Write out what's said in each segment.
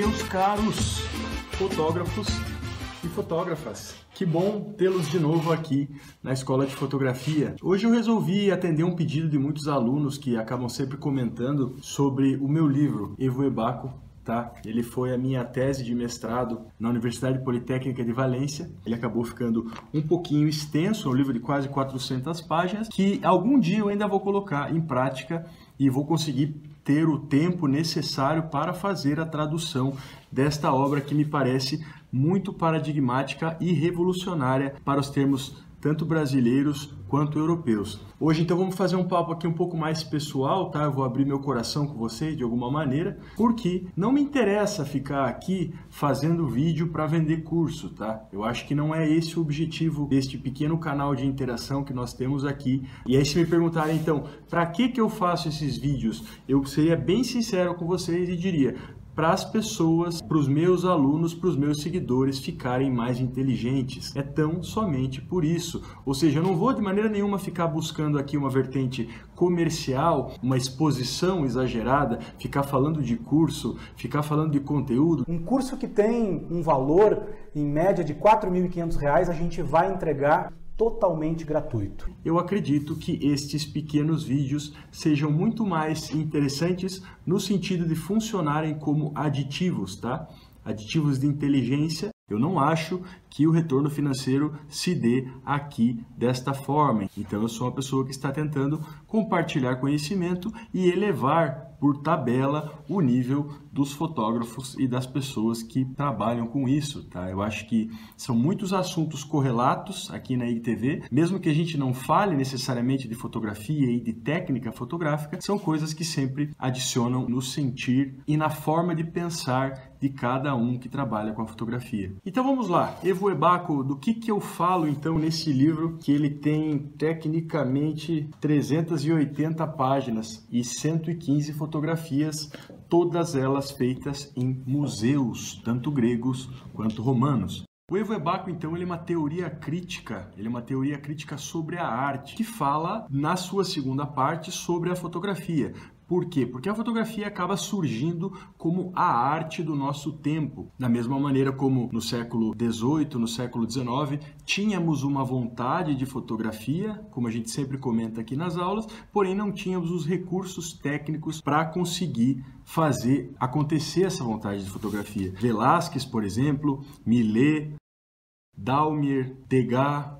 Meus caros fotógrafos e fotógrafas, que bom tê-los de novo aqui na Escola de Fotografia. Hoje eu resolvi atender um pedido de muitos alunos que acabam sempre comentando sobre o meu livro, Evo Ebaco, Tá? Ele foi a minha tese de mestrado na Universidade Politécnica de Valência. Ele acabou ficando um pouquinho extenso, é um livro de quase 400 páginas, que algum dia eu ainda vou colocar em prática e vou conseguir ter o tempo necessário para fazer a tradução desta obra que me parece muito paradigmática e revolucionária para os termos tanto brasileiros quanto europeus. Hoje então vamos fazer um papo aqui um pouco mais pessoal, tá? Eu vou abrir meu coração com vocês de alguma maneira, porque não me interessa ficar aqui fazendo vídeo para vender curso, tá? Eu acho que não é esse o objetivo deste pequeno canal de interação que nós temos aqui. E aí se me perguntarem então, para que que eu faço esses vídeos? Eu seria bem sincero com vocês e diria, para as pessoas, para os meus alunos, para os meus seguidores ficarem mais inteligentes. É tão somente por isso. Ou seja, eu não vou de maneira nenhuma ficar buscando aqui uma vertente comercial, uma exposição exagerada, ficar falando de curso, ficar falando de conteúdo. Um curso que tem um valor em média de R$ 4.500, a gente vai entregar totalmente gratuito. Eu acredito que estes pequenos vídeos sejam muito mais interessantes no sentido de funcionarem como aditivos, tá? Aditivos de inteligência. Eu não acho que o retorno financeiro se dê aqui desta forma. Então eu sou uma pessoa que está tentando compartilhar conhecimento e elevar por tabela o nível dos fotógrafos e das pessoas que trabalham com isso, tá? Eu acho que são muitos assuntos correlatos aqui na IGTV, mesmo que a gente não fale necessariamente de fotografia e de técnica fotográfica, são coisas que sempre adicionam no sentir e na forma de pensar de cada um que trabalha com a fotografia. Então vamos lá, Evo Ebaco, do que que eu falo então nesse livro que ele tem tecnicamente 380 páginas e 115 fotografias fotografias, todas elas feitas em museus, tanto gregos quanto romanos. O Evo Ebaco, então, ele é uma teoria crítica, ele é uma teoria crítica sobre a arte, que fala, na sua segunda parte, sobre a fotografia. Por quê? Porque a fotografia acaba surgindo como a arte do nosso tempo. Da mesma maneira como no século XVIII, no século XIX, tínhamos uma vontade de fotografia, como a gente sempre comenta aqui nas aulas, porém não tínhamos os recursos técnicos para conseguir fazer acontecer essa vontade de fotografia. Velázquez, por exemplo, Millet, Daumier, Degas,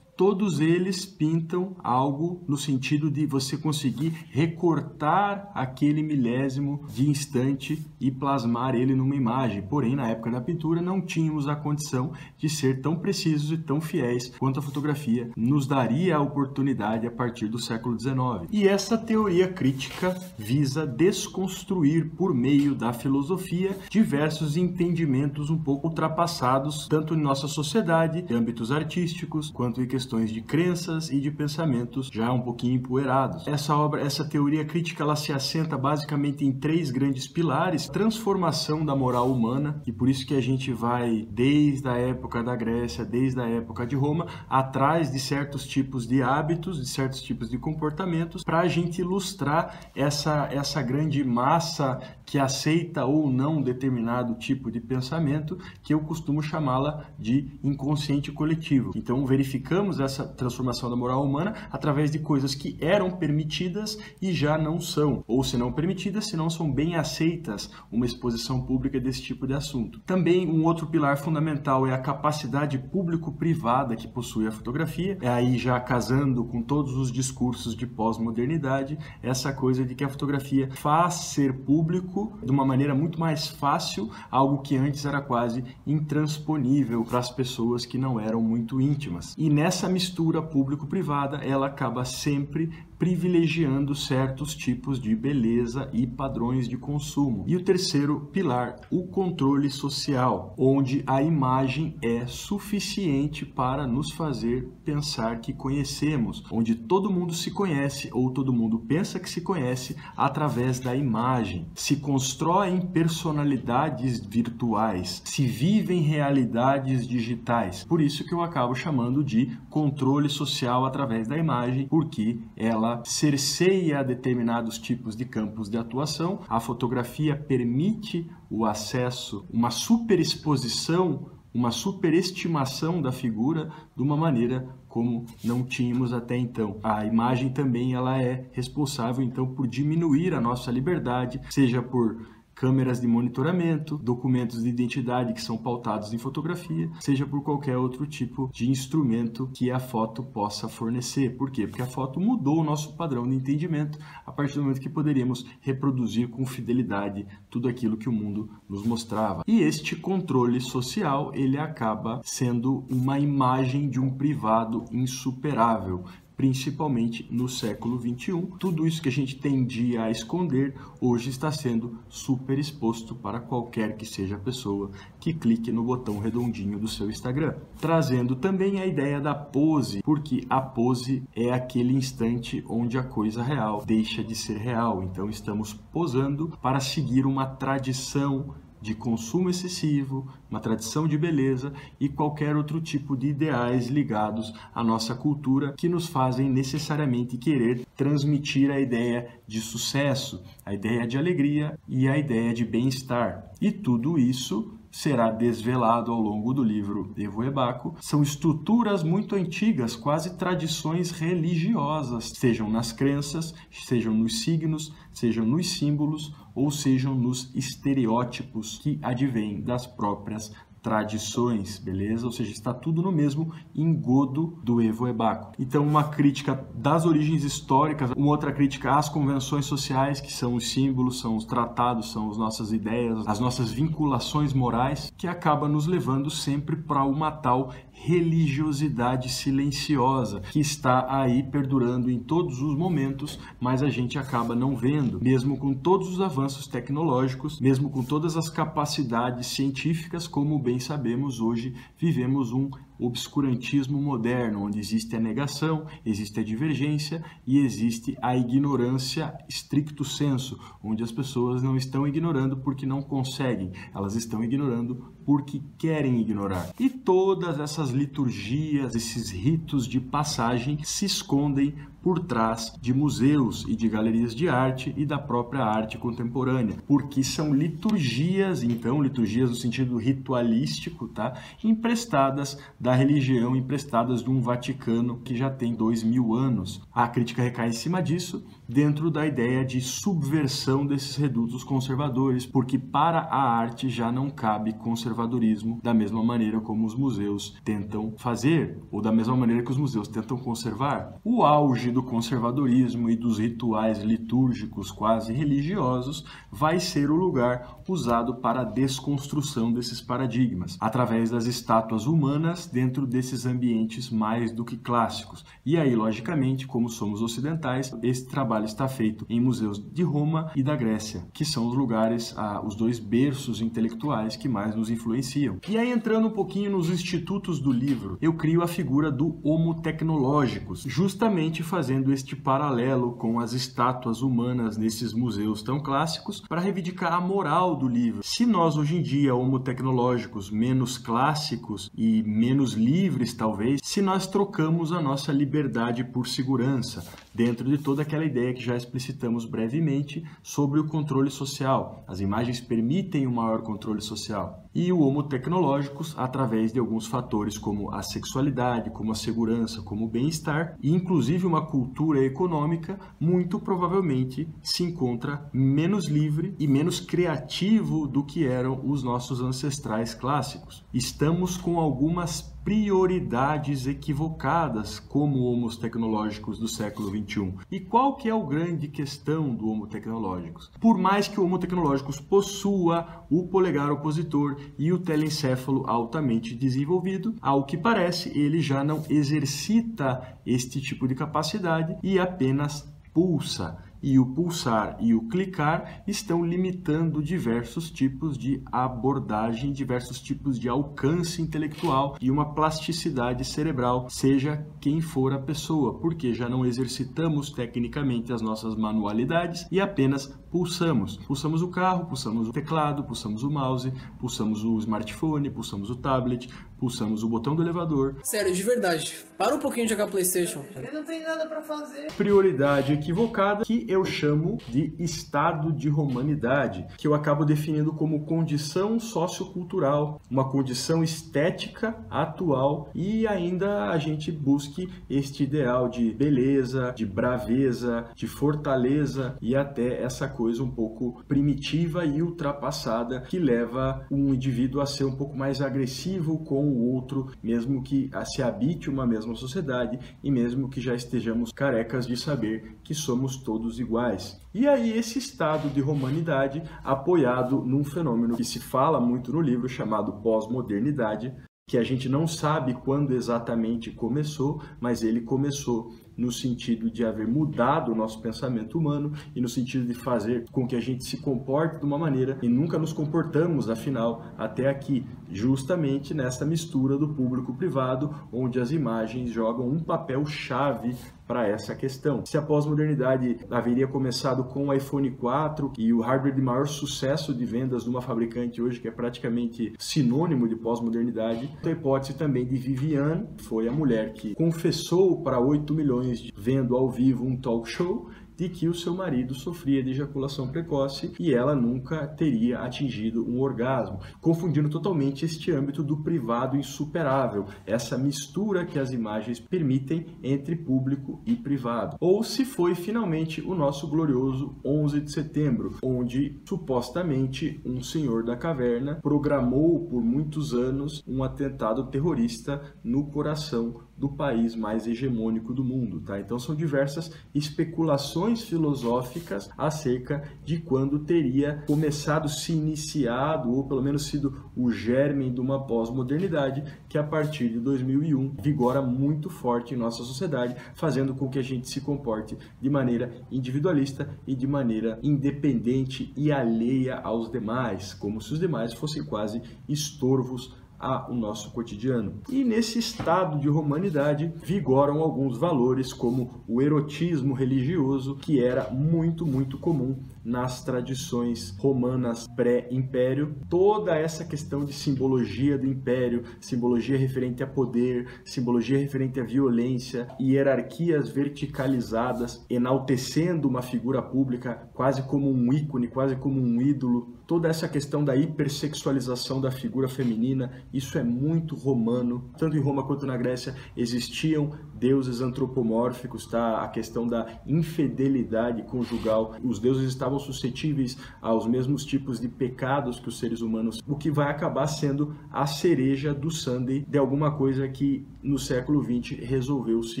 todos eles pintam algo no sentido de você conseguir recortar aquele milésimo de instante e plasmar ele numa imagem. Porém, na época da pintura, não tínhamos a condição de ser tão precisos e tão fiéis quanto a fotografia nos daria a oportunidade a partir do século XIX. E essa teoria crítica visa desconstruir, por meio da filosofia, diversos entendimentos um pouco ultrapassados, tanto em nossa sociedade, em âmbitos artísticos, quanto em questões questões de crenças e de pensamentos já um pouquinho empoeirados. Essa obra, essa teoria crítica, ela se assenta basicamente em três grandes pilares: transformação da moral humana, e por isso que a gente vai desde a época da Grécia, desde a época de Roma, atrás de certos tipos de hábitos, de certos tipos de comportamentos, para a gente ilustrar essa, essa grande massa que aceita ou não determinado tipo de pensamento, que eu costumo chamá-la de inconsciente coletivo. Então, verificamos essa transformação da moral humana através de coisas que eram permitidas e já não são, ou se não permitidas, se não são bem aceitas uma exposição pública desse tipo de assunto. Também um outro pilar fundamental é a capacidade público-privada que possui a fotografia, é aí já casando com todos os discursos de pós-modernidade, essa coisa de que a fotografia faz ser público de uma maneira muito mais fácil, algo que antes era quase intransponível para as pessoas que não eram muito íntimas. E nessa essa mistura público-privada ela acaba sempre privilegiando certos tipos de beleza e padrões de consumo. E o terceiro pilar, o controle social, onde a imagem é suficiente para nos fazer pensar que conhecemos, onde todo mundo se conhece ou todo mundo pensa que se conhece através da imagem. Se constroem personalidades virtuais, se vivem realidades digitais. Por isso que eu acabo chamando de controle social através da imagem, porque ela ela cerceia determinados tipos de campos de atuação. A fotografia permite o acesso, uma superexposição uma superestimação da figura de uma maneira como não tínhamos até então. A imagem também ela é responsável então por diminuir a nossa liberdade, seja por câmeras de monitoramento, documentos de identidade que são pautados em fotografia, seja por qualquer outro tipo de instrumento que a foto possa fornecer. Por quê? Porque a foto mudou o nosso padrão de entendimento a partir do momento que poderíamos reproduzir com fidelidade tudo aquilo que o mundo nos mostrava. E este controle social, ele acaba sendo uma imagem de um privado insuperável, principalmente no século 21. Tudo isso que a gente tendia a esconder hoje está sendo super exposto para qualquer que seja a pessoa que clique no botão redondinho do seu Instagram. Trazendo também a ideia da pose, porque a pose é aquele instante onde a coisa real deixa de ser real. Então estamos posando para seguir uma tradição de consumo excessivo, uma tradição de beleza e qualquer outro tipo de ideais ligados à nossa cultura que nos fazem necessariamente querer transmitir a ideia de sucesso, a ideia de alegria e a ideia de bem-estar. E tudo isso será desvelado ao longo do livro Evo Ebaco, são estruturas muito antigas, quase tradições religiosas, sejam nas crenças, sejam nos signos, sejam nos símbolos ou sejam nos estereótipos que advêm das próprias tradições, beleza? Ou seja, está tudo no mesmo engodo do Evo Ebaco. Então, uma crítica das origens históricas, uma outra crítica às convenções sociais, que são os símbolos, são os tratados, são as nossas ideias, as nossas vinculações morais, que acaba nos levando sempre para uma tal religiosidade silenciosa que está aí perdurando em todos os momentos, mas a gente acaba não vendo, mesmo com todos os avanços tecnológicos, mesmo com todas as capacidades científicas, como bem sabemos hoje, vivemos um obscurantismo moderno, onde existe a negação, existe a divergência e existe a ignorância stricto senso, onde as pessoas não estão ignorando porque não conseguem, elas estão ignorando porque querem ignorar. E todas essas liturgias, esses ritos de passagem se escondem por trás de museus e de galerias de arte e da própria arte contemporânea, porque são liturgias, então, liturgias no sentido ritualístico, tá? Emprestadas da religião, emprestadas de um Vaticano que já tem dois mil anos. A crítica recai em cima disso, dentro da ideia de subversão desses redutos conservadores, porque para a arte já não cabe conservadorismo da mesma maneira como os museus tentam fazer, ou da mesma maneira que os museus tentam conservar. O auge do conservadorismo e dos rituais litúrgicos quase religiosos vai ser o lugar usado para a desconstrução desses paradigmas, através das estátuas humanas dentro desses ambientes mais do que clássicos. E aí, logicamente, como somos ocidentais, esse trabalho está feito em museus de Roma e da Grécia, que são os lugares, ah, os dois berços intelectuais que mais nos influenciam. E aí, entrando um pouquinho nos institutos do livro, eu crio a figura do Homo Tecnológicos, justamente fazendo este paralelo com as estátuas humanas nesses museus tão clássicos para reivindicar a moral do livro. Se nós hoje em dia, homo tecnológicos, menos clássicos e menos livres talvez, se nós trocamos a nossa liberdade por segurança, dentro de toda aquela ideia que já explicitamos brevemente sobre o controle social. As imagens permitem um maior controle social e o homo tecnológicos através de alguns fatores como a sexualidade, como a segurança, como o bem-estar e inclusive uma cultura econômica muito provavelmente se encontra menos livre e menos criativo do que eram os nossos ancestrais clássicos. Estamos com algumas prioridades equivocadas como homos tecnológicos do século 21. E qual que é a grande questão do homo tecnológicos? Por mais que o homo tecnológicos possua o polegar opositor e o telencéfalo altamente desenvolvido, ao que parece, ele já não exercita este tipo de capacidade e apenas pulsa e o pulsar e o clicar estão limitando diversos tipos de abordagem, diversos tipos de alcance intelectual e uma plasticidade cerebral, seja quem for a pessoa, porque já não exercitamos tecnicamente as nossas manualidades e apenas pulsamos. Pulsamos o carro, pulsamos o teclado, pulsamos o mouse, pulsamos o smartphone, pulsamos o tablet, pulsamos o botão do elevador. Sério, de verdade, para um pouquinho de jogar PlayStation. Ele não tem nada para fazer. Prioridade equivocada que eu chamo de estado de romanidade, que eu acabo definindo como condição sociocultural, uma condição estética atual e ainda a gente busque este ideal de beleza, de braveza, de fortaleza e até essa coisa um pouco primitiva e ultrapassada que leva um indivíduo a ser um pouco mais agressivo com o outro, mesmo que se habite uma mesma sociedade e mesmo que já estejamos carecas de saber que somos todos iguais. E aí esse estado de romanidade apoiado num fenômeno que se fala muito no livro chamado pós-modernidade, que a gente não sabe quando exatamente começou, mas ele começou no sentido de haver mudado o nosso pensamento humano e no sentido de fazer com que a gente se comporte de uma maneira e nunca nos comportamos, afinal, até aqui, justamente nessa mistura do público-privado, onde as imagens jogam um papel chave para essa questão. Se a pós-modernidade haveria começado com o iPhone 4 e o hardware de maior sucesso de vendas de uma fabricante hoje, que é praticamente sinônimo de pós-modernidade, a hipótese também de Viviane, foi a mulher que confessou para 8 milhões vendo ao vivo um talk show de que o seu marido sofria de ejaculação precoce e ela nunca teria atingido um orgasmo, confundindo totalmente este âmbito do privado insuperável, essa mistura que as imagens permitem entre público e privado. Ou se foi finalmente o nosso glorioso 11 de setembro, onde supostamente um senhor da caverna programou por muitos anos um atentado terrorista no coração do país mais hegemônico do mundo, tá? Então são diversas especulações filosóficas acerca de quando teria começado, se iniciado ou pelo menos sido o germe de uma pós-modernidade que a partir de 2001 vigora muito forte em nossa sociedade, fazendo com que a gente se comporte de maneira individualista e de maneira independente e alheia aos demais, como se os demais fossem quase estorvos ao nosso cotidiano. E nesse estado de romanidade vigoram alguns valores como o erotismo religioso, que era muito, muito comum nas tradições romanas pré-império, toda essa questão de simbologia do império, simbologia referente a poder, simbologia referente à violência, hierarquias verticalizadas, enaltecendo uma figura pública quase como um ícone, quase como um ídolo, toda essa questão da hipersexualização da figura feminina, isso é muito romano. Tanto em Roma quanto na Grécia existiam deuses antropomórficos, tá? A questão da infidelidade conjugal. Os deuses estavam suscetíveis aos mesmos tipos de pecados que os seres humanos, o que vai acabar sendo a cereja do sundae de alguma coisa que no século XX resolveu se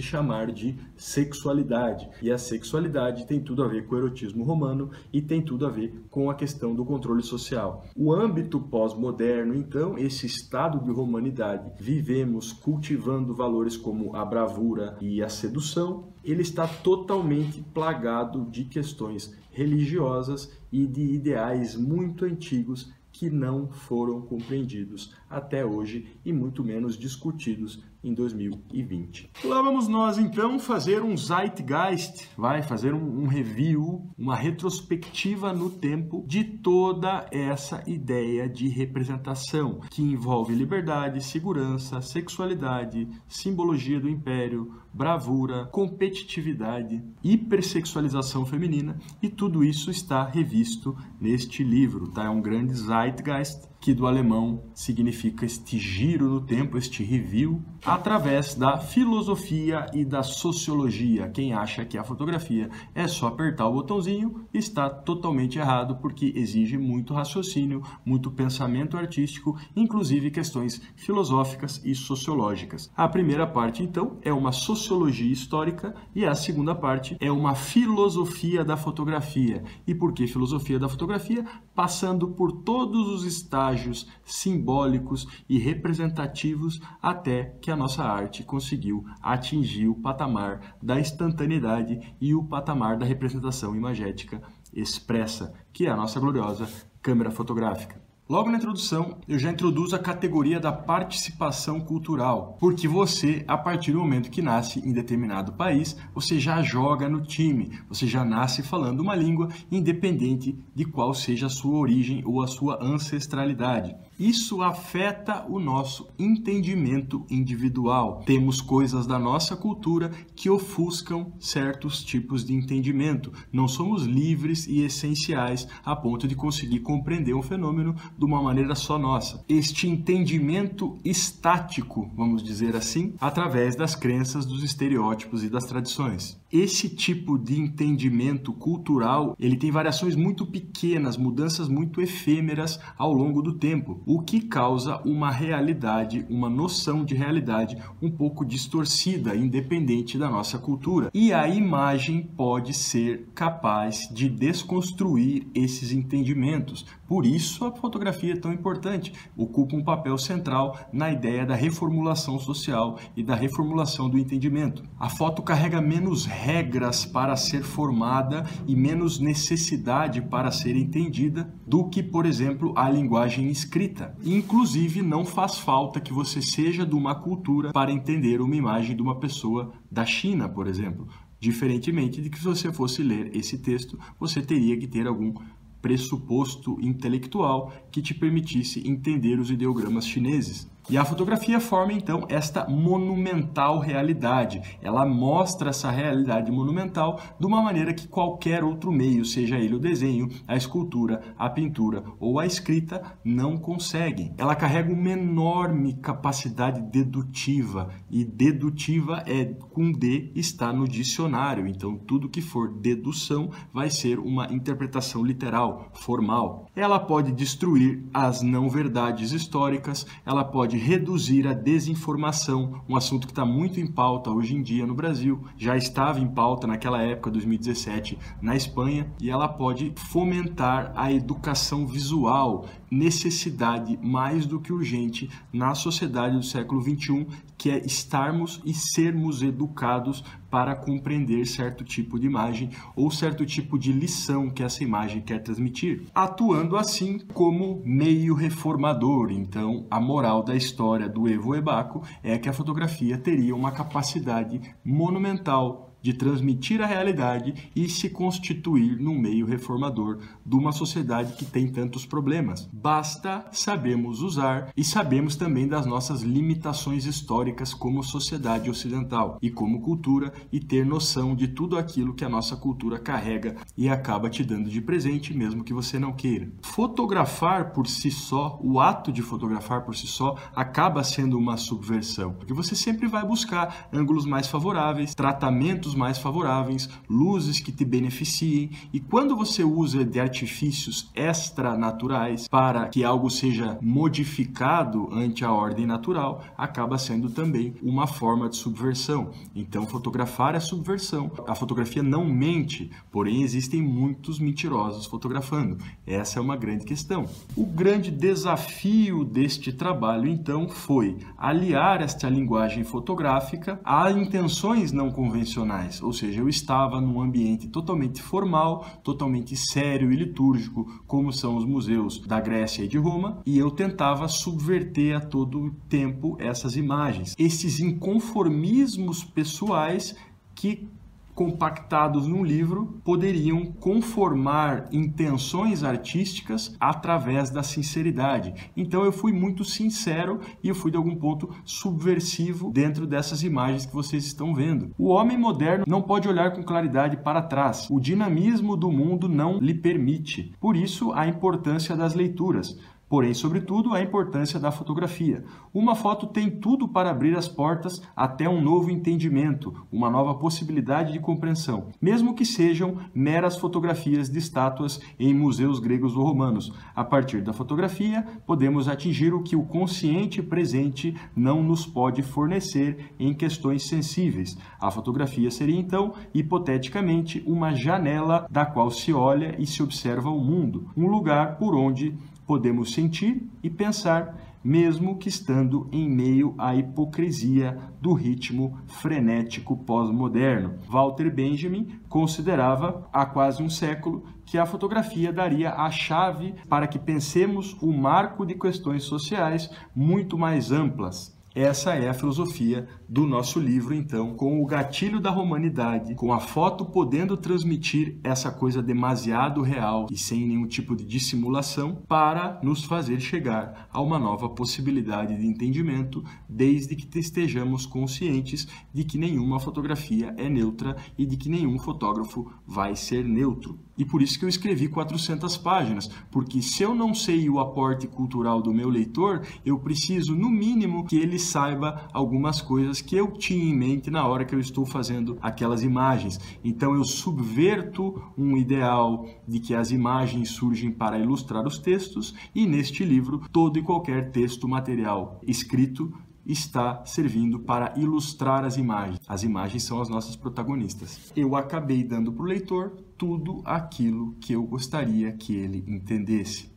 chamar de sexualidade. E a sexualidade tem tudo a ver com o erotismo romano e tem tudo a ver com a questão do controle social. O âmbito pós-moderno, então, esse estado de romanidade, vivemos cultivando valores como a bravura e a sedução, ele está totalmente plagado de questões religiosas e de ideais muito antigos que não foram compreendidos até hoje e muito menos discutidos em 2020. Lá vamos nós então fazer um Zeitgeist, vai fazer um, um, review, uma retrospectiva no tempo de toda essa ideia de representação que envolve liberdade, segurança, sexualidade, simbologia do império, bravura, competitividade, hipersexualização feminina e tudo isso está revisto neste livro, tá? É um grande Zeitgeist que do alemão significa este giro no tempo, este review, através da filosofia e da sociologia. Quem acha que a fotografia é só apertar o botãozinho está totalmente errado, porque exige muito raciocínio, muito pensamento artístico, inclusive questões filosóficas e sociológicas. A primeira parte, então, é uma sociologia histórica e a segunda parte é uma filosofia da fotografia. E por que filosofia da fotografia? Passando por todos os estágios simbólicos e representativos até que a nossa arte conseguiu atingir o patamar da instantaneidade e o patamar da representação imagética expressa, que é a nossa gloriosa câmera fotográfica. Logo na introdução, eu já introduzo a categoria da participação cultural, porque você, a partir do momento que nasce em determinado país, você já joga no time, você já nasce falando uma língua, independente de qual seja a sua origem ou a sua ancestralidade. Isso afeta o nosso entendimento individual. Temos coisas da nossa cultura que ofuscam certos tipos de entendimento. Não somos livres e essenciais a ponto de conseguir compreender um fenômeno de uma maneira só nossa. Este entendimento estático, vamos dizer assim, através das crenças, dos estereótipos e das tradições. Esse tipo de entendimento cultural, ele tem variações muito pequenas, mudanças muito efêmeras ao longo do tempo, o que causa uma realidade, uma noção de realidade um pouco distorcida, independente da nossa cultura. E a imagem pode ser capaz de desconstruir esses entendimentos. Por isso a fotografia é tão importante, ocupa um papel central na ideia da reformulação social e da reformulação do entendimento. A foto carrega menos regras para ser formada e menos necessidade para ser entendida do que, por exemplo, a linguagem escrita. Inclusive, não faz falta que você seja de uma cultura para entender uma imagem de uma pessoa da China, por exemplo. Diferentemente de que se você fosse ler esse texto, você teria que ter algum pressuposto intelectual que te permitisse entender os ideogramas chineses. E a fotografia forma então esta monumental realidade. Ela mostra essa realidade monumental de uma maneira que qualquer outro meio, seja ele o desenho, a escultura, a pintura ou a escrita, não consegue. Ela carrega uma enorme capacidade dedutiva e dedutiva é com D está no dicionário. Então tudo que for dedução vai ser uma interpretação literal, formal. Ela pode destruir as não verdades históricas, ela pode pode reduzir a desinformação, um assunto que está muito em pauta hoje em dia no Brasil, já estava em pauta naquela época, 2017, na Espanha, e ela pode fomentar a educação visual, necessidade mais do que urgente na sociedade do século XXI, que é estarmos e sermos educados para compreender certo tipo de imagem ou certo tipo de lição que essa imagem quer transmitir, atuando assim como meio reformador. Então, a moral da história do Evo Ebaco é que a fotografia teria uma capacidade monumental de transmitir a realidade e se constituir num meio reformador de uma sociedade que tem tantos problemas. Basta sabemos usar e sabemos também das nossas limitações históricas como sociedade ocidental e como cultura e ter noção de tudo aquilo que a nossa cultura carrega e acaba te dando de presente mesmo que você não queira. Fotografar por si só, o ato de fotografar por si só acaba sendo uma subversão, porque você sempre vai buscar ângulos mais favoráveis, tratamentos ventos mais favoráveis, luzes que te beneficiem. E quando você usa de artifícios extranaturais para que algo seja modificado ante a ordem natural, acaba sendo também uma forma de subversão. Então, fotografar é subversão. A fotografia não mente, porém existem muitos mentirosos fotografando. Essa é uma grande questão. O grande desafio deste trabalho, então, foi aliar esta linguagem fotográfica a intenções não convencionais ou seja, eu estava num ambiente totalmente formal, totalmente sério e litúrgico, como são os museus da Grécia e de Roma, e eu tentava subverter a todo tempo essas imagens. Esses inconformismos pessoais que compactados num livro poderiam conformar intenções artísticas através da sinceridade. Então eu fui muito sincero e eu fui de algum ponto subversivo dentro dessas imagens que vocês estão vendo. O homem moderno não pode olhar com claridade para trás. O dinamismo do mundo não lhe permite. Por isso a importância das leituras porém, sobretudo, a importância da fotografia. Uma foto tem tudo para abrir as portas até um novo entendimento, uma nova possibilidade de compreensão, mesmo que sejam meras fotografias de estátuas em museus gregos ou romanos. A partir da fotografia, podemos atingir o que o consciente presente não nos pode fornecer em questões sensíveis. A fotografia seria então, hipoteticamente, uma janela da qual se olha e se observa o mundo, um lugar por onde podemos sentir e pensar, mesmo que estando em meio à hipocrisia do ritmo frenético pós-moderno. Walter Benjamin considerava há quase um século que a fotografia daria a chave para que pensemos o marco de questões sociais muito mais amplas Essa é a filosofia do nosso livro, então, com o gatilho da romanidade, com a foto podendo transmitir essa coisa demasiado real e sem nenhum tipo de dissimulação, para nos fazer chegar a uma nova possibilidade de entendimento, desde que estejamos conscientes de que nenhuma fotografia é neutra e de que nenhum fotógrafo vai ser neutro. E por isso que eu escrevi 400 páginas, porque se eu não sei o aporte cultural do meu leitor, eu preciso, no mínimo, que ele saiba algumas coisas que eu tinha em mente na hora que eu estou fazendo aquelas imagens. Então eu subverto um ideal de que as imagens surgem para ilustrar os textos, e neste livro, todo e qualquer texto material escrito está servindo para ilustrar as imagens. As imagens são as nossas protagonistas. Eu acabei dando para o leitor tudo aquilo que eu gostaria que ele entendesse.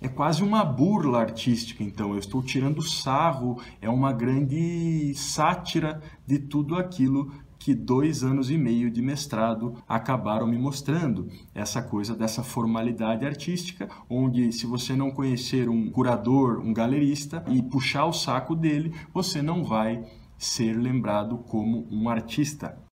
É quase uma burla artística, então. Eu estou tirando sarro, é uma grande sátira de tudo aquilo que dois anos e meio de mestrado acabaram me mostrando. Essa coisa dessa formalidade artística, onde se você não conhecer um curador, um galerista e puxar o saco dele, você não vai ser lembrado como um artista.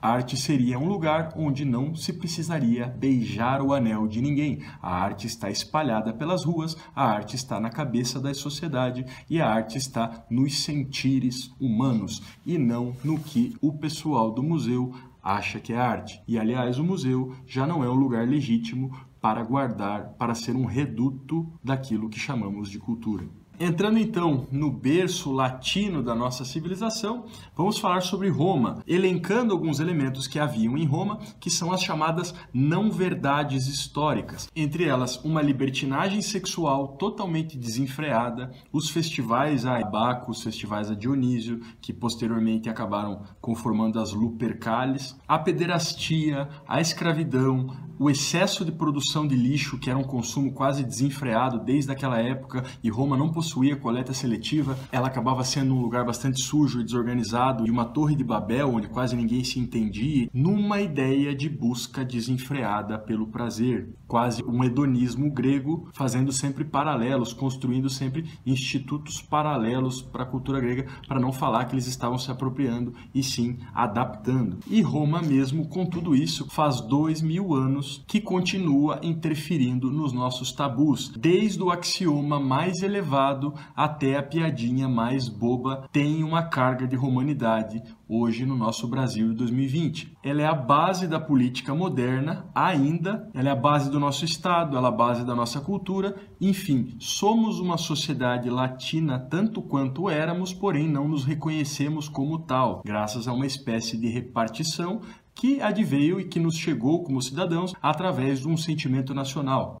A arte seria um lugar onde não se precisaria beijar o anel de ninguém. A arte está espalhada pelas ruas, a arte está na cabeça da sociedade e a arte está nos sentires humanos e não no que o pessoal do museu acha que é arte. E aliás, o museu já não é um lugar legítimo para guardar, para ser um reduto daquilo que chamamos de cultura. Entrando então no berço latino da nossa civilização, vamos falar sobre Roma, elencando alguns elementos que haviam em Roma, que são as chamadas não-verdades históricas. Entre elas, uma libertinagem sexual totalmente desenfreada, os festivais a Baco, os festivais a Dionísio, que posteriormente acabaram conformando as Lupercales, a pederastia, a escravidão, o excesso de produção de lixo, que era um consumo quase desenfreado desde aquela época, e Roma não possuía coleta seletiva, ela acabava sendo um lugar bastante sujo e desorganizado, e uma torre de Babel onde quase ninguém se entendia, numa ideia de busca desenfreada pelo prazer, quase um hedonismo grego, fazendo sempre paralelos, construindo sempre institutos paralelos para a cultura grega, para não falar que eles estavam se apropriando e sim adaptando. E Roma mesmo, com tudo isso, faz dois mil anos que continua interferindo nos nossos tabus, desde o axioma mais elevado até a piadinha mais boba, tem uma carga de romanidade hoje no nosso Brasil de 2020. Ela é a base da política moderna, ainda, ela é a base do nosso Estado, ela é a base da nossa cultura, enfim, somos uma sociedade latina tanto quanto éramos, porém não nos reconhecemos como tal, graças a uma espécie de repartição que adveio e que nos chegou como cidadãos através de um sentimento nacional.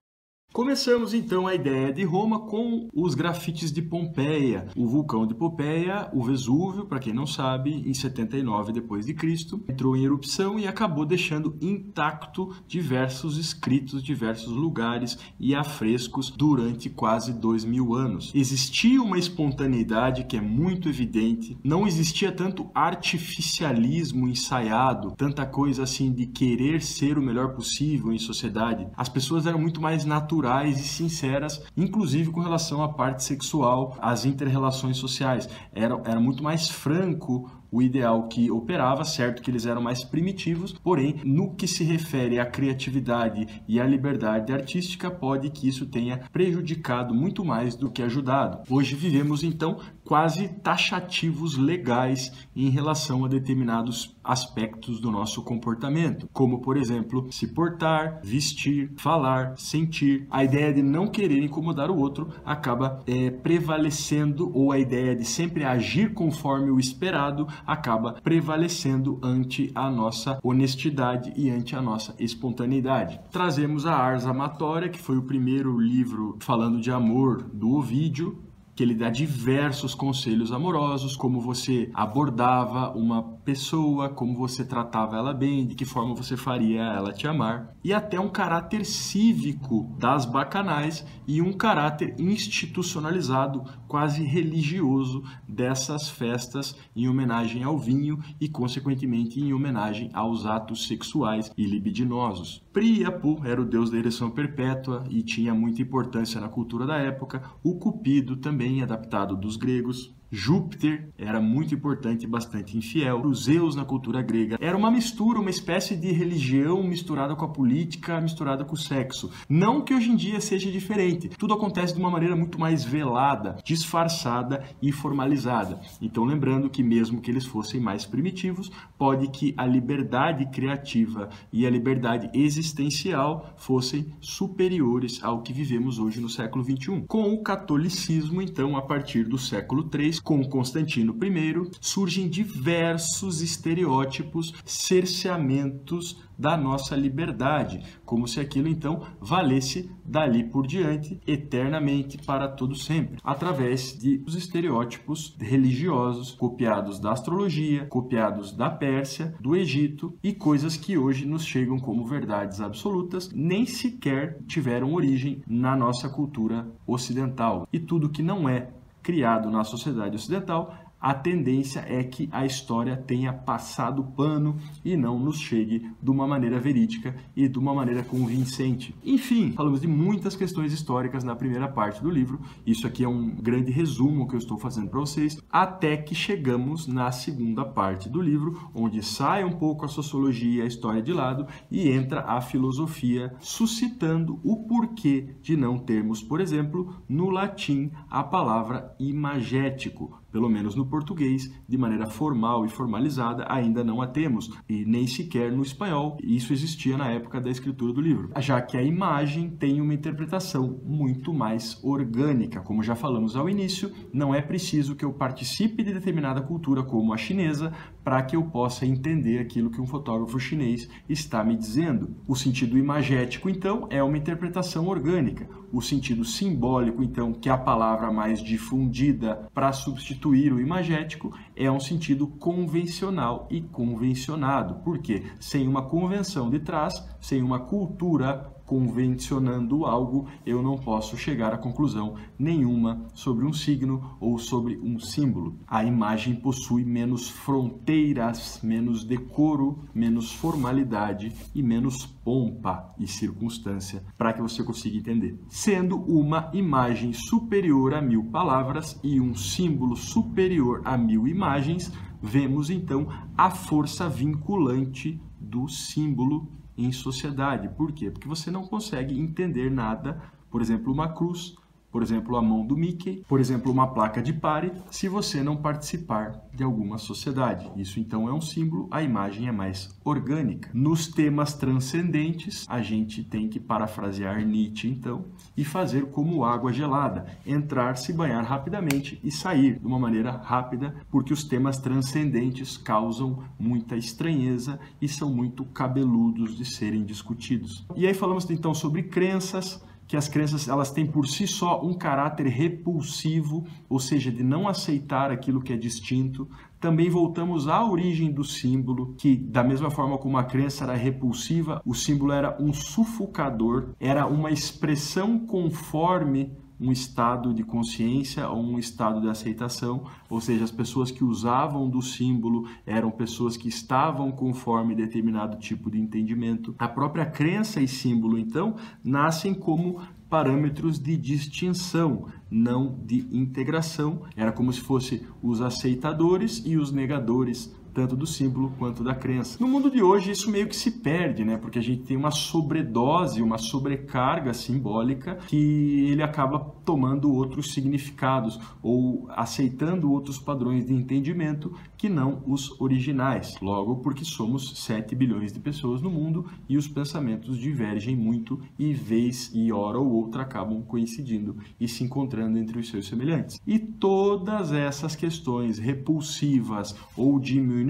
Começamos então a ideia de Roma com os grafites de Pompeia, o vulcão de Pompeia, o Vesúvio, para quem não sabe, em 79 depois de Cristo, entrou em erupção e acabou deixando intacto diversos escritos, diversos lugares e afrescos durante quase dois mil anos. Existia uma espontaneidade que é muito evidente, não existia tanto artificialismo ensaiado, tanta coisa assim de querer ser o melhor possível em sociedade. As pessoas eram muito mais naturais naturais e sinceras, inclusive com relação à parte sexual, às interrelações sociais. Era, era muito mais franco o ideal que operava, certo que eles eram mais primitivos, porém, no que se refere à criatividade e à liberdade artística, pode que isso tenha prejudicado muito mais do que ajudado. Hoje vivemos então quase taxativos legais em relação a determinados aspectos do nosso comportamento, como por exemplo, se portar, vestir, falar, sentir. A ideia de não querer incomodar o outro acaba é, prevalecendo, ou a ideia de sempre agir conforme o esperado acaba prevalecendo ante a nossa honestidade e ante a nossa espontaneidade. Trazemos a Ars Amatória, que foi o primeiro livro falando de amor do Ovídio, que ele dá diversos conselhos amorosos, como você abordava uma pessoa, como você tratava ela bem, de que forma você faria ela te amar, e até um caráter cívico das bacanais e um caráter institucionalizado, quase religioso dessas festas em homenagem ao vinho e consequentemente em homenagem aos atos sexuais e libidinosos. Príapo era o deus da ereção perpétua e tinha muita importância na cultura da época, o Cupido também adaptado dos gregos, Júpiter era muito importante e bastante infiel. Os Zeus na cultura grega era uma mistura, uma espécie de religião misturada com a política, misturada com o sexo. Não que hoje em dia seja diferente. Tudo acontece de uma maneira muito mais velada, disfarçada e formalizada. Então, lembrando que mesmo que eles fossem mais primitivos, pode que a liberdade criativa e a liberdade existencial fossem superiores ao que vivemos hoje no século 21. Com o catolicismo, então, a partir do século 3 com Constantino I, surgem diversos estereótipos, cerceamentos da nossa liberdade, como se aquilo então valesse dali por diante, eternamente, para todo sempre, através de os estereótipos religiosos copiados da astrologia, copiados da Pérsia, do Egito e coisas que hoje nos chegam como verdades absolutas, nem sequer tiveram origem na nossa cultura ocidental. E tudo que não é criado na sociedade ocidental, a tendência é que a história tenha passado pano e não nos chegue de uma maneira verídica e de uma maneira convincente. Enfim, falamos de muitas questões históricas na primeira parte do livro. Isso aqui é um grande resumo que eu estou fazendo para vocês, até que chegamos na segunda parte do livro, onde sai um pouco a sociologia e a história de lado e entra a filosofia, suscitando o porquê de não termos, por exemplo, no latim a palavra imagético pelo menos no português, de maneira formal e formalizada, ainda não a temos, e nem sequer no espanhol. Isso existia na época da escritura do livro, já que a imagem tem uma interpretação muito mais orgânica. Como já falamos ao início, não é preciso que eu participe de determinada cultura, como a chinesa, para que eu possa entender aquilo que um fotógrafo chinês está me dizendo. O sentido imagético, então, é uma interpretação orgânica. O sentido simbólico, então, que é a palavra mais difundida para substituir o imagético é um sentido convencional e convencionado. porque Sem uma convenção de trás, sem uma cultura convencionando algo, eu não posso chegar a conclusão nenhuma sobre um signo ou sobre um símbolo. A imagem possui menos fronteiras, menos decoro, menos formalidade e menos pompa e circunstância para que você consiga entender. Sendo uma imagem superior a mil palavras e um símbolo superior a mil imagens, vemos então a força vinculante do símbolo em sociedade. Por quê? Porque você não consegue entender nada, por exemplo, uma cruz por exemplo, a mão do Mickey, por exemplo, uma placa de pare, se você não participar de alguma sociedade. Isso então é um símbolo, a imagem é mais orgânica. Nos temas transcendentes, a gente tem que parafrasear Nietzsche então e fazer como água gelada, entrar, se banhar rapidamente e sair de uma maneira rápida, porque os temas transcendentes causam muita estranheza e são muito cabeludos de serem discutidos. E aí falamos então sobre crenças, que as crenças elas têm por si só um caráter repulsivo, ou seja, de não aceitar aquilo que é distinto. Também voltamos à origem do símbolo, que da mesma forma como a crença era repulsiva, o símbolo era um sufocador, era uma expressão conforme um estado de consciência ou um estado de aceitação, ou seja, as pessoas que usavam do símbolo eram pessoas que estavam conforme determinado tipo de entendimento. A própria crença e símbolo, então, nascem como parâmetros de distinção, não de integração. Era como se fosse os aceitadores e os negadores tanto do símbolo quanto da crença. No mundo de hoje, isso meio que se perde, né? Porque a gente tem uma sobredose, uma sobrecarga simbólica que ele acaba tomando outros significados ou aceitando outros padrões de entendimento que não os originais. Logo, porque somos 7 bilhões de pessoas no mundo e os pensamentos divergem muito e vez e hora ou outra acabam coincidindo e se encontrando entre os seus semelhantes. E todas essas questões repulsivas ou diminuições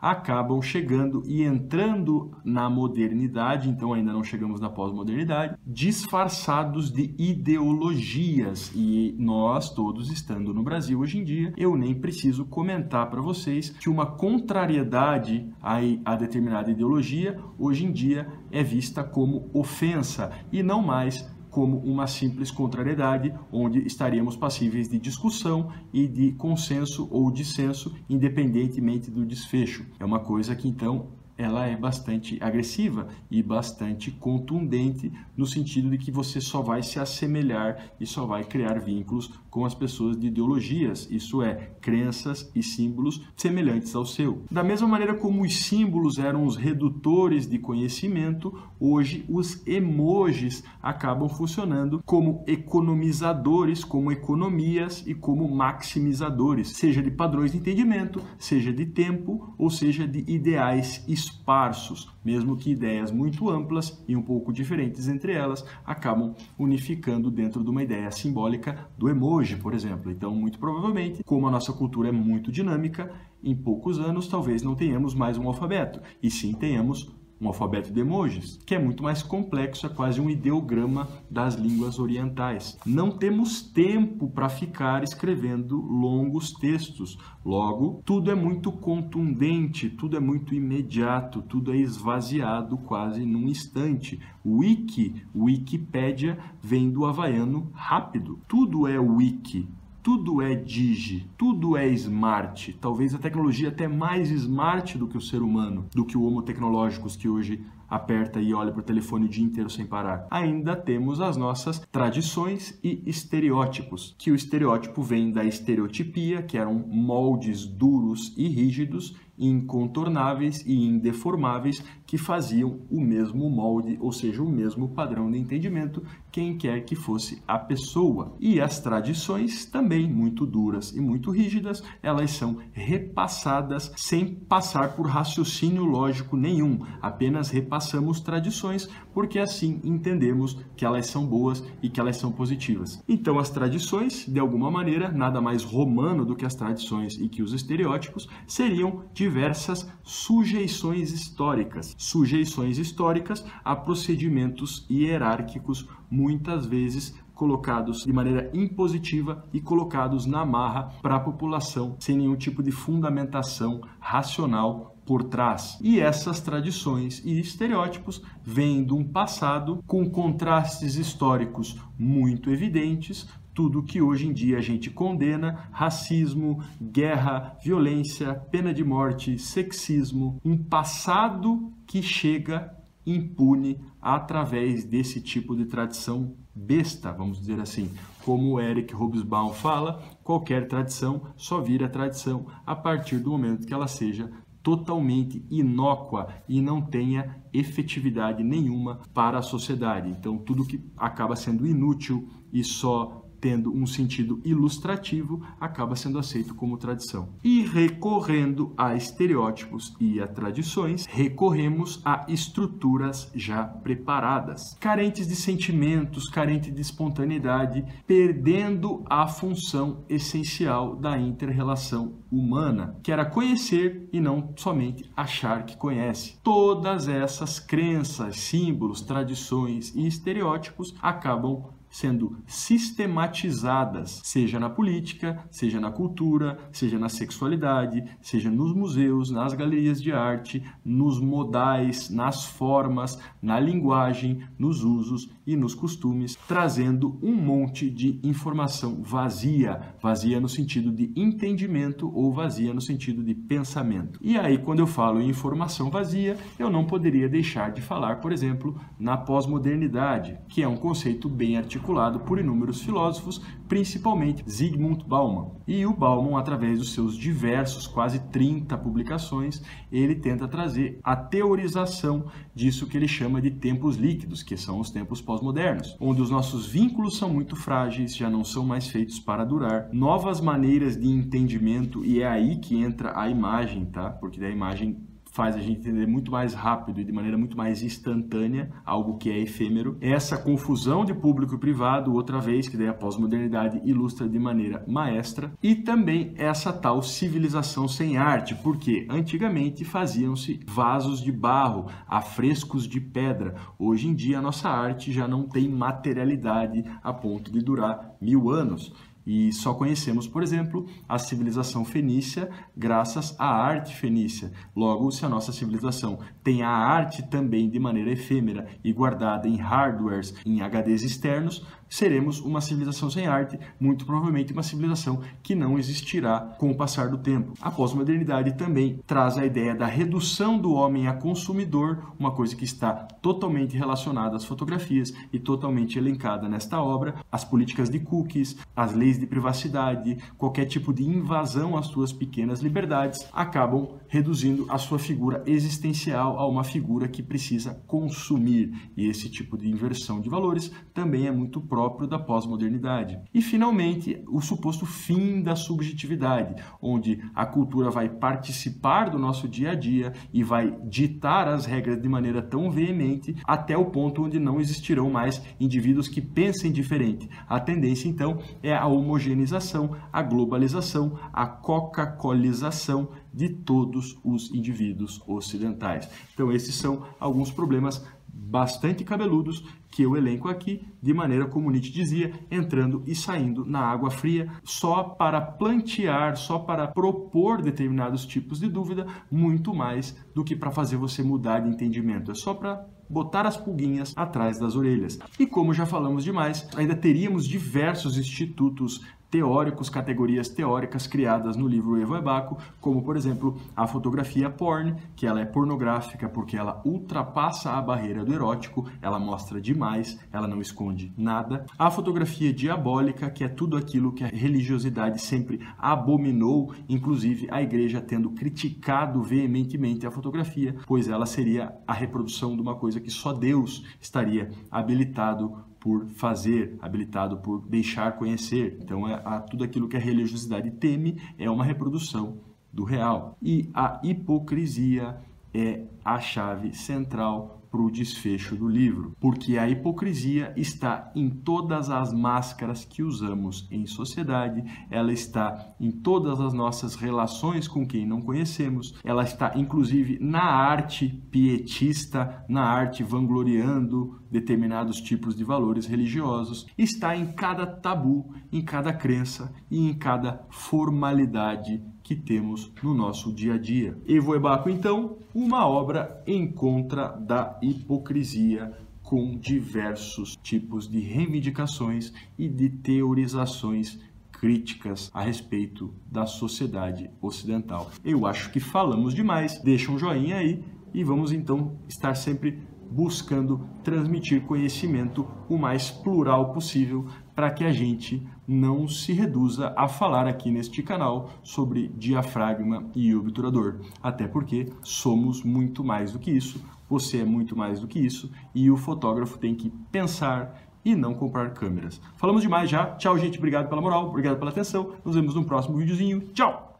acabam chegando e entrando na modernidade, então ainda não chegamos na pós-modernidade, disfarçados de ideologias. E nós, todos estando no Brasil hoje em dia, eu nem preciso comentar para vocês que uma contrariedade a, a determinada ideologia hoje em dia é vista como ofensa e não mais como uma simples contrariedade, onde estaríamos passíveis de discussão e de consenso ou dissenso, independentemente do desfecho. É uma coisa que então ela é bastante agressiva e bastante contundente no sentido de que você só vai se assemelhar e só vai criar vínculos com as pessoas de ideologias, isso é, crenças e símbolos semelhantes ao seu. Da mesma maneira como os símbolos eram os redutores de conhecimento, hoje os emojis acabam funcionando como economizadores, como economias e como maximizadores, seja de padrões de entendimento, seja de tempo ou seja de ideais esparsos, mesmo que ideias muito amplas e um pouco diferentes entre elas acabam unificando dentro de uma ideia simbólica do emoji, por exemplo. Então, muito provavelmente, como a nossa cultura é muito dinâmica, em poucos anos talvez não tenhamos mais um alfabeto, e sim tenhamos um alfabeto de emojis, que é muito mais complexo, é quase um ideograma das línguas orientais. Não temos tempo para ficar escrevendo longos textos. Logo, tudo é muito contundente, tudo é muito imediato, tudo é esvaziado quase num instante. Wiki, Wikipédia, vem do havaiano rápido. Tudo é wiki tudo é digi, tudo é smart. Talvez a tecnologia até mais smart do que o ser humano, do que o homo tecnológicos que hoje aperta e olha para o telefone o dia inteiro sem parar. Ainda temos as nossas tradições e estereótipos, que o estereótipo vem da estereotipia, que eram moldes duros e rígidos, incontornáveis e indeformáveis que faziam o mesmo molde, ou seja, o mesmo padrão de entendimento, quem quer que fosse a pessoa. E as tradições, também muito duras e muito rígidas, elas são repassadas sem passar por raciocínio lógico nenhum, apenas repassamos tradições porque assim entendemos que elas são boas e que elas são positivas. Então, as tradições, de alguma maneira, nada mais romano do que as tradições e que os estereótipos, seriam diversas sujeições históricas. Sujeições históricas a procedimentos hierárquicos, muitas vezes colocados de maneira impositiva e colocados na marra para a população, sem nenhum tipo de fundamentação racional por trás. E essas tradições e estereótipos vêm de um passado com contrastes históricos muito evidentes, tudo que hoje em dia a gente condena: racismo, guerra, violência, pena de morte, sexismo, um passado que chega impune através desse tipo de tradição besta, vamos dizer assim. Como o Eric Hobsbawm fala, qualquer tradição só vira tradição a partir do momento que ela seja totalmente inócua e não tenha efetividade nenhuma para a sociedade. Então, tudo que acaba sendo inútil e só tendo um sentido ilustrativo, acaba sendo aceito como tradição. E recorrendo a estereótipos e a tradições, recorremos a estruturas já preparadas, carentes de sentimentos, carentes de espontaneidade, perdendo a função essencial da inter-relação humana, que era conhecer e não somente achar que conhece. Todas essas crenças, símbolos, tradições e estereótipos acabam sendo sistematizadas, seja na política, seja na cultura, seja na sexualidade, seja nos museus, nas galerias de arte, nos modais, nas formas, na linguagem, nos usos e nos costumes, trazendo um monte de informação vazia, vazia no sentido de entendimento ou vazia no sentido de pensamento. E aí, quando eu falo em informação vazia, eu não poderia deixar de falar, por exemplo, na pós-modernidade, que é um conceito bem articulado articulado por inúmeros filósofos, principalmente Zygmunt Bauman. E o Bauman, através dos seus diversos, quase 30 publicações, ele tenta trazer a teorização disso que ele chama de tempos líquidos, que são os tempos pós-modernos, onde os nossos vínculos são muito frágeis, já não são mais feitos para durar, novas maneiras de entendimento, e é aí que entra a imagem, tá? Porque da imagem faz a gente entender muito mais rápido e de maneira muito mais instantânea algo que é efêmero. Essa confusão de público e privado, outra vez, que daí a pós-modernidade ilustra de maneira maestra, e também essa tal civilização sem arte, porque antigamente faziam-se vasos de barro, afrescos de pedra. Hoje em dia a nossa arte já não tem materialidade a ponto de durar mil anos. E só conhecemos, por exemplo, a civilização fenícia graças à arte fenícia. Logo, se a nossa civilização tem a arte também de maneira efêmera e guardada em hardwares, em HDs externos, seremos uma civilização sem arte, muito provavelmente uma civilização que não existirá com o passar do tempo. A pós-modernidade também traz a ideia da redução do homem a consumidor, uma coisa que está totalmente relacionada às fotografias e totalmente elencada nesta obra, as políticas de cookies, as leis de privacidade, qualquer tipo de invasão às suas pequenas liberdades, acabam reduzindo a sua figura existencial a uma figura que precisa consumir. E esse tipo de inversão de valores também é muito próprio da pós-modernidade. E finalmente, o suposto fim da subjetividade, onde a cultura vai participar do nosso dia a dia e vai ditar as regras de maneira tão veemente até o ponto onde não existirão mais indivíduos que pensem diferente. A tendência então é a homogeneização, a globalização, a coca-colização de todos os indivíduos ocidentais. Então esses são alguns problemas bastante cabeludos que eu elenco aqui, de maneira como Nietzsche dizia, entrando e saindo na água fria, só para plantear, só para propor determinados tipos de dúvida, muito mais do que para fazer você mudar de entendimento. É só para botar as pulguinhas atrás das orelhas. E como já falamos demais, ainda teríamos diversos institutos teóricos, categorias teóricas criadas no livro Evo Ebaco, como por exemplo a fotografia porn, que ela é pornográfica porque ela ultrapassa a barreira do erótico, ela mostra demais, ela não esconde nada. A fotografia diabólica, que é tudo aquilo que a religiosidade sempre abominou, inclusive a igreja tendo criticado veementemente a fotografia, pois ela seria a reprodução de uma coisa que só Deus estaria habilitado por fazer, habilitado por deixar conhecer. Então, é, a, tudo aquilo que a religiosidade teme é uma reprodução do real. E a hipocrisia é a chave central para o desfecho do livro, porque a hipocrisia está em todas as máscaras que usamos em sociedade, ela está em todas as nossas relações com quem não conhecemos, ela está inclusive na arte pietista, na arte vangloriando determinados tipos de valores religiosos, está em cada tabu, em cada crença e em cada formalidade que temos no nosso dia a dia. Evo Ebaco, então, uma obra em contra da hipocrisia com diversos tipos de reivindicações e de teorizações críticas a respeito da sociedade ocidental. Eu acho que falamos demais. Deixa um joinha aí e vamos então estar sempre buscando transmitir conhecimento o mais plural possível para que a gente não se reduza a falar aqui neste canal sobre diafragma e obturador. Até porque somos muito mais do que isso, você é muito mais do que isso e o fotógrafo tem que pensar e não comprar câmeras. Falamos demais já. Tchau, gente. Obrigado pela moral, obrigado pela atenção. Nos vemos no próximo videozinho. Tchau!